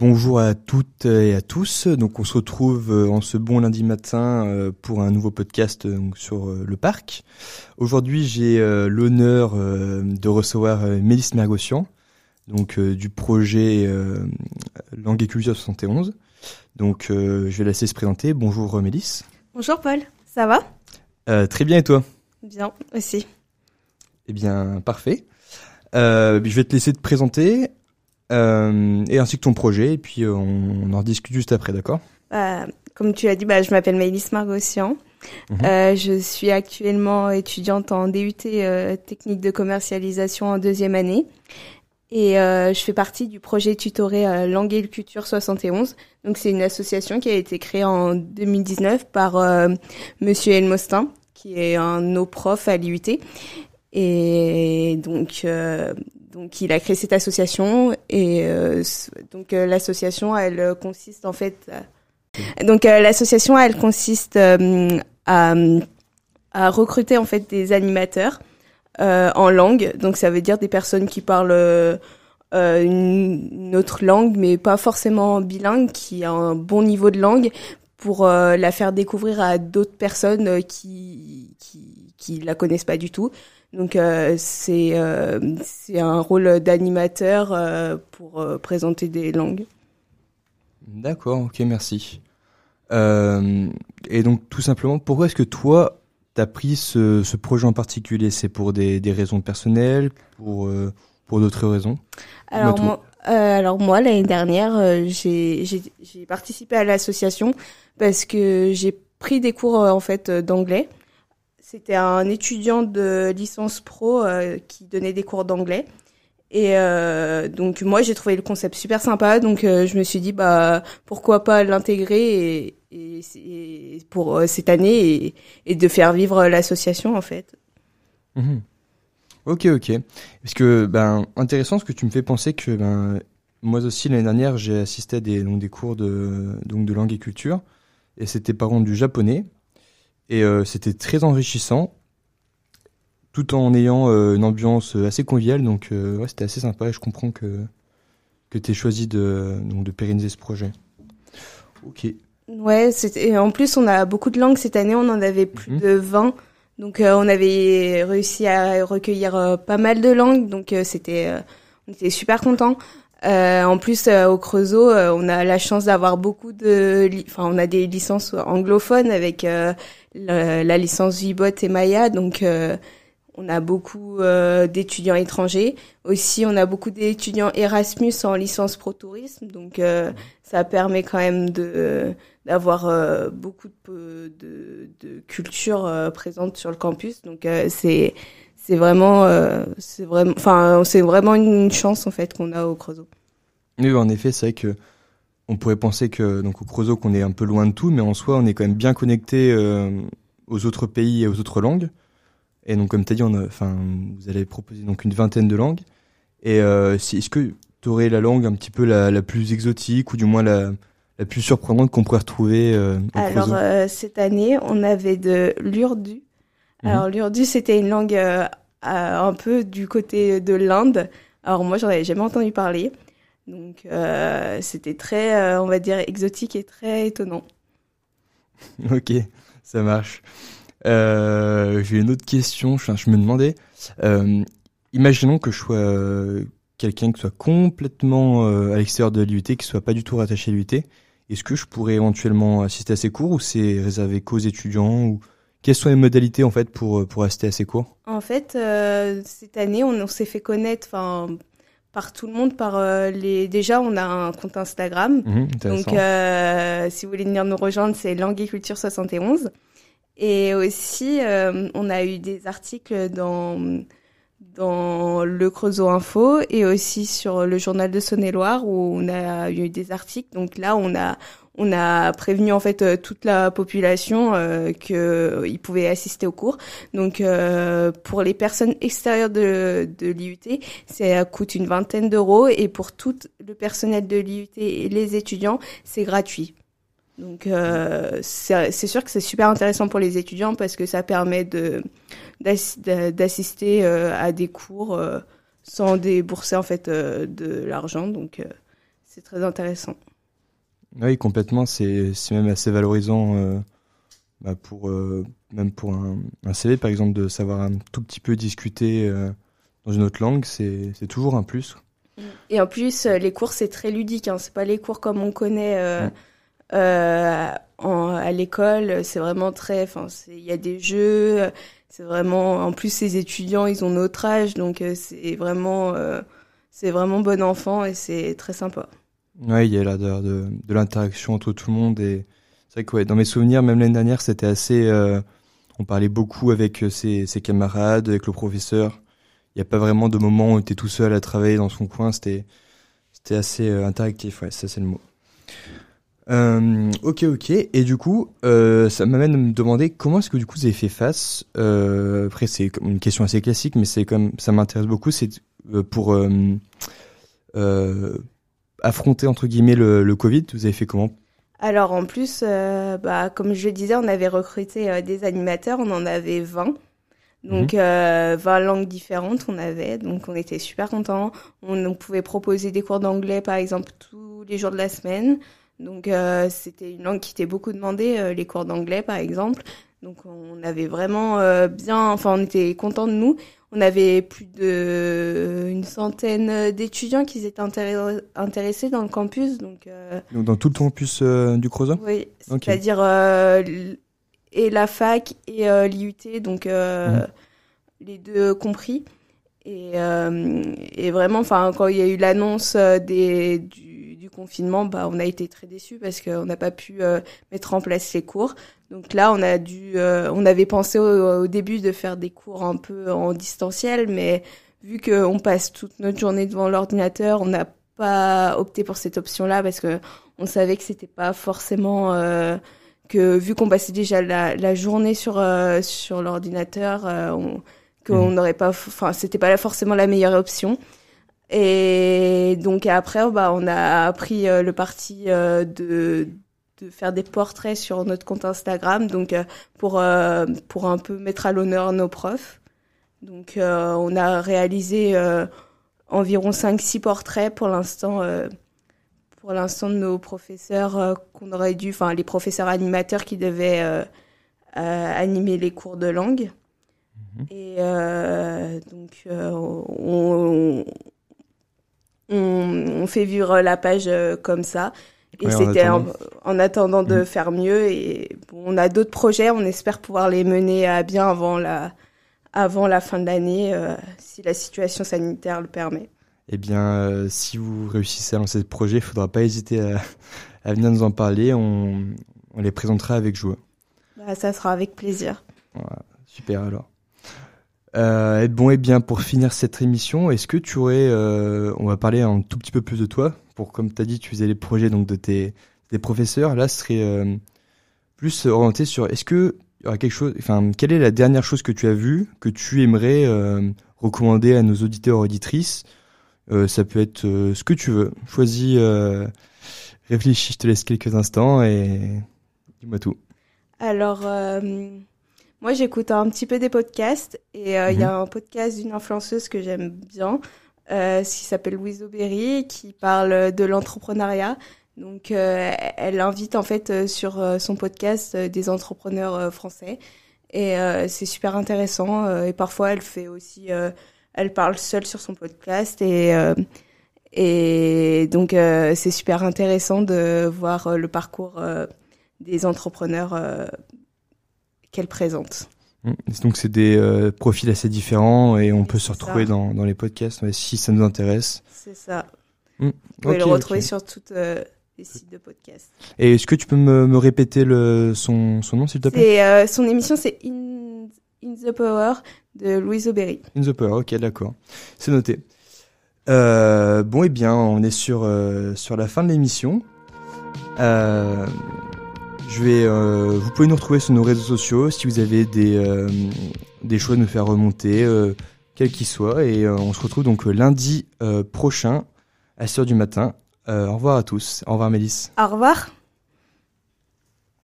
Bonjour à toutes et à tous. Donc on se retrouve euh, en ce bon lundi matin euh, pour un nouveau podcast euh, sur le parc. Aujourd'hui, j'ai l'honneur de recevoir Mélisse Mergossian, donc du projet Langue et Culture 71. Donc je vais la laisser se présenter. Bonjour Mélisse. Bonjour Paul, ça va? Très bien et toi? Bien aussi. Eh bien, parfait. je vais te laisser te présenter euh, et ainsi que ton projet, et puis euh, on, en discute juste après, d'accord? Bah, Comme tu as dit, bah, je m'appelle Maëlys Margossian. Mhm. Euh, je suis actuellement étudiante en DUT euh, technique de commercialisation en deuxième année. Et euh, je fais partie du projet tutoré Langue et Culture 71. Donc c'est une association qui a été créée en 2019 par Monsieur Elmostin, qui est un de nos profs à l'IUT. Et donc, donc il a créé cette association et euh, donc euh, l'association elle consiste en fait donc euh, l'association elle consiste à, recruter en fait des animateurs en langue. Donc ça veut dire des personnes qui parlent une, autre langue mais pas forcément bilingue qui a un bon niveau de langue pour la faire découvrir à d'autres personnes qui, qui qui la connaissent pas du tout donc euh, c'est euh, c'est un rôle d'animateur euh, pour présenter des langues. D'accord, ok, merci. et donc tout simplement, pourquoi est-ce que toi, tu as pris ce, ce, projet en particulier? C'est pour des, des, raisons personnelles, pour, pour d'autres raisons? Alors moi, alors moi, l'année dernière, j'ai participé à l'association parce que j'ai pris des cours en fait d'anglais c'était un étudiant de licence pro euh, qui donnait des cours d'anglais. Et euh, donc moi j'ai trouvé le concept super sympa, donc euh, je me suis dit bah pourquoi pas l'intégrer pour cette année et, de faire vivre l'association en fait. Mhm. Ok ok. Parce que ben intéressant ce que tu me fais penser que ben moi aussi l'année dernière j'ai assisté à des donc cours de donc de langue et culture et c'était par contre du japonais et euh, c'était très enrichissant, tout en ayant euh, une ambiance assez conviviale. Donc euh, ouais, c'était assez sympa et je comprends que, que tu aies choisi de, donc, de pérenniser ce projet. Ok. Ouais, et en plus on a beaucoup de langues cette année, on en avait plus mhm. de 20. Donc on avait réussi à recueillir pas mal de langues, donc c'était on était super contents. Euh, en plus, au Creusot, on a la chance d'avoir beaucoup de, enfin, on a des licences anglophones avec la, licence Vibot et Maya. Donc, euh, on a beaucoup euh, d'étudiants étrangers. Aussi, on a beaucoup d'étudiants Erasmus en licence pro tourisme. Donc, euh, ça permet quand même de d'avoir beaucoup de, de, culture présente sur le campus. Donc, c'est c'est vraiment c'est vraiment enfin c'est vraiment une chance en fait qu'on a au Creusot. Oui, en effet, c'est vrai que on pourrait penser que donc au Creusot qu'on est un peu loin de tout, mais en soi on est quand même bien connecté euh, aux autres pays et aux autres langues. Et donc comme tu as dit, enfin vous allez proposer donc une vingtaine de langues. Et euh, si, est-ce que tu aurais la langue un petit peu la, la, plus exotique ou du moins la, la plus surprenante qu'on pourrait retrouver euh, au Alors euh, cette année, on avait de l'urdu. Mhm. Alors l'urdu, c'était une langue un peu du côté de l'Inde. Alors moi, j'en avais jamais entendu parler. Donc euh, c'était très, euh, on va dire, exotique et très étonnant. ok, ça marche. Euh, J'ai une autre question. Je, je me demandais, imaginons que je sois quelqu'un qui soit complètement à l'extérieur de l'UT, qui soit pas du tout rattaché à l'UT. Est-ce que je pourrais éventuellement assister à ces cours ou c'est réservé qu'aux étudiants ou quelles sont les modalités en fait pour pour assister à ces cours? En fait, cette année, on, on s'est fait connaître, enfin par tout le monde par euh, les déjà on a un compte Instagram. Mhm, donc euh, si vous voulez venir nous rejoindre c'est Languiculture 71 et aussi euh, on a eu des articles dans dans le Creusot Info et aussi sur le journal de Saône-et-Loire où on a eu des articles. Donc là on a on a prévenu en fait euh, toute la population euh, qu'ils euh, pouvaient assister au cours. Donc euh, pour les personnes extérieures de, de l'IUT, ça coûte une vingtaine d'euros et pour tout le personnel de l'IUT et les étudiants, c'est gratuit. Donc euh, c'est sûr que c'est super intéressant pour les étudiants parce que ça permet de d'assister à des cours sans débourser en fait de l'argent. Donc c'est très intéressant. Oui, complètement. C'est même assez valorisant bah, pour même pour un, un, CV par exemple de savoir un tout petit peu discuter dans une autre langue, c'est toujours un plus. Et en plus, les cours c'est très ludique. Hein. C'est pas les cours comme on connaît. Euh, en, à l'école, c'est vraiment très, enfin, il y a des jeux, c'est vraiment, en plus ces étudiants, ils ont notre âge, donc euh, c'est vraiment, euh, c'est vraiment bon enfant et c'est très sympa. Ouais, il y a là de, de, l'interaction entre tout le monde et c'est vrai que ouais, dans mes souvenirs, même l'année dernière, c'était assez, on parlait beaucoup avec ses, ses, camarades, avec le professeur. Il n'y a pas vraiment de moment où on était tout seul à travailler dans son coin. C'était, c'était assez interactif. Ouais, ça c'est le mot. Euh, ok, ok. Et du coup, euh, ça m'amène à me demander comment est-ce que du coup vous avez fait face. Euh, après, c'est une question assez classique, mais c'est comme ça m'intéresse beaucoup. C'est euh, pour euh, euh, affronter entre guillemets le, le, Covid. Vous avez fait comment? Alors en plus, bah, comme je le disais, on avait recruté des animateurs. On en avait 20. Donc mmh. 20 langues différentes on avait, donc on était super contents. On, on pouvait proposer des cours d'anglais par exemple tous les jours de la semaine. Donc euh, c'était une langue qui était beaucoup demandée, euh, les cours d'anglais par exemple. Donc on avait vraiment euh, bien, enfin on était contents de nous. On avait plus de une centaine d'étudiants qui étaient intéressés dans le campus. Donc, donc dans tout le campus du Crozat Oui, c'est-à-dire et la fac et l'IUT, donc mmh. les deux compris. Et, et vraiment, enfin quand il y a eu l'annonce des du confinement, bah, on a été très déçus parce qu'on n'a pas pu euh, mettre en place les cours. Donc là, on a dû, euh, on avait pensé au, début de faire des cours un peu en distanciel, mais vu qu'on passe toute notre journée devant l'ordinateur, on n'a pas opté pour cette option-là parce que on savait que c'était pas forcément euh, que vu qu'on passait déjà la, journée sur sur l'ordinateur, qu'on mmh. n'aurait pas, enfin c'était pas forcément la meilleure option. Et donc après, bah, on a pris euh, le parti euh, de, de faire des portraits sur notre compte Instagram, donc euh, pour pour un peu mettre à l'honneur nos profs. Donc on a réalisé environ 5-6 portraits pour l'instant pour l'instant de nos professeurs qu'on aurait dû, enfin les professeurs animateurs qui devaient animer les cours de langue. Mhm. Et donc on, on, fait vivre la page euh, comme ça. Et c'était en, attendant de mm. faire mieux. Et on a d'autres projets. On espère pouvoir les mener à bien avant la, avant la fin de l'année, euh, si la situation sanitaire le permet. Eh bien, euh, si vous réussissez à lancer ce projet, il ne faudra pas hésiter à, à, venir nous en parler. On, on les présentera avec joie. Bah, ça sera avec plaisir. super alors. Euh, bon, et bien pour finir cette émission, est-ce que tu aurais, euh, on va parler un tout petit peu plus de toi, pour comme tu as dit, tu faisais les projets donc de tes, des professeurs. Là, ce serait euh, plus orienté sur, est-ce que y aura quelque chose, enfin, quelle est la dernière chose que tu as vue que tu aimerais euh, recommander à nos auditeurs auditrices? Euh, Ça peut être ce que tu veux. Choisis, réfléchis, je te laisse quelques instants et dis-moi tout. Alors. Moi, j'écoute un petit peu des podcasts et euh, il y a mhm. un podcast d'une influenceuse que j'aime bien, euh, qui s'appelle Louise Aubéry, qui parle de l'entrepreneuriat. Donc, euh, elle invite en fait sur son podcast des entrepreneurs français et c'est super intéressant. et parfois, elle fait aussi, elle parle seule sur son podcast et et donc c'est super intéressant de voir le parcours des entrepreneurs qu'elle présente. Mmh. Donc c'est des euh, profils assez différents et on peut se retrouver dans, dans, les podcasts si ça nous intéresse. C'est ça. Mmh. Vous pouvez le retrouver sur toutes euh, les sites de podcasts. Et est-ce que tu peux me, me répéter le, son, son nom s'il te plaît? Euh, Son émission c'est In, In, the Power de Louise Aubéry. In the Power, ok d'accord. C'est noté. bon et eh bien on est sur, sur la fin de l'émission. Euh, je vais, euh, vous pouvez nous retrouver sur nos réseaux sociaux si vous avez des, euh, des choses à nous faire remonter, euh, quels qu'ils soient. Et on se retrouve donc lundi prochain à 6h du matin. au revoir à tous. Au revoir Mélisse. Au revoir.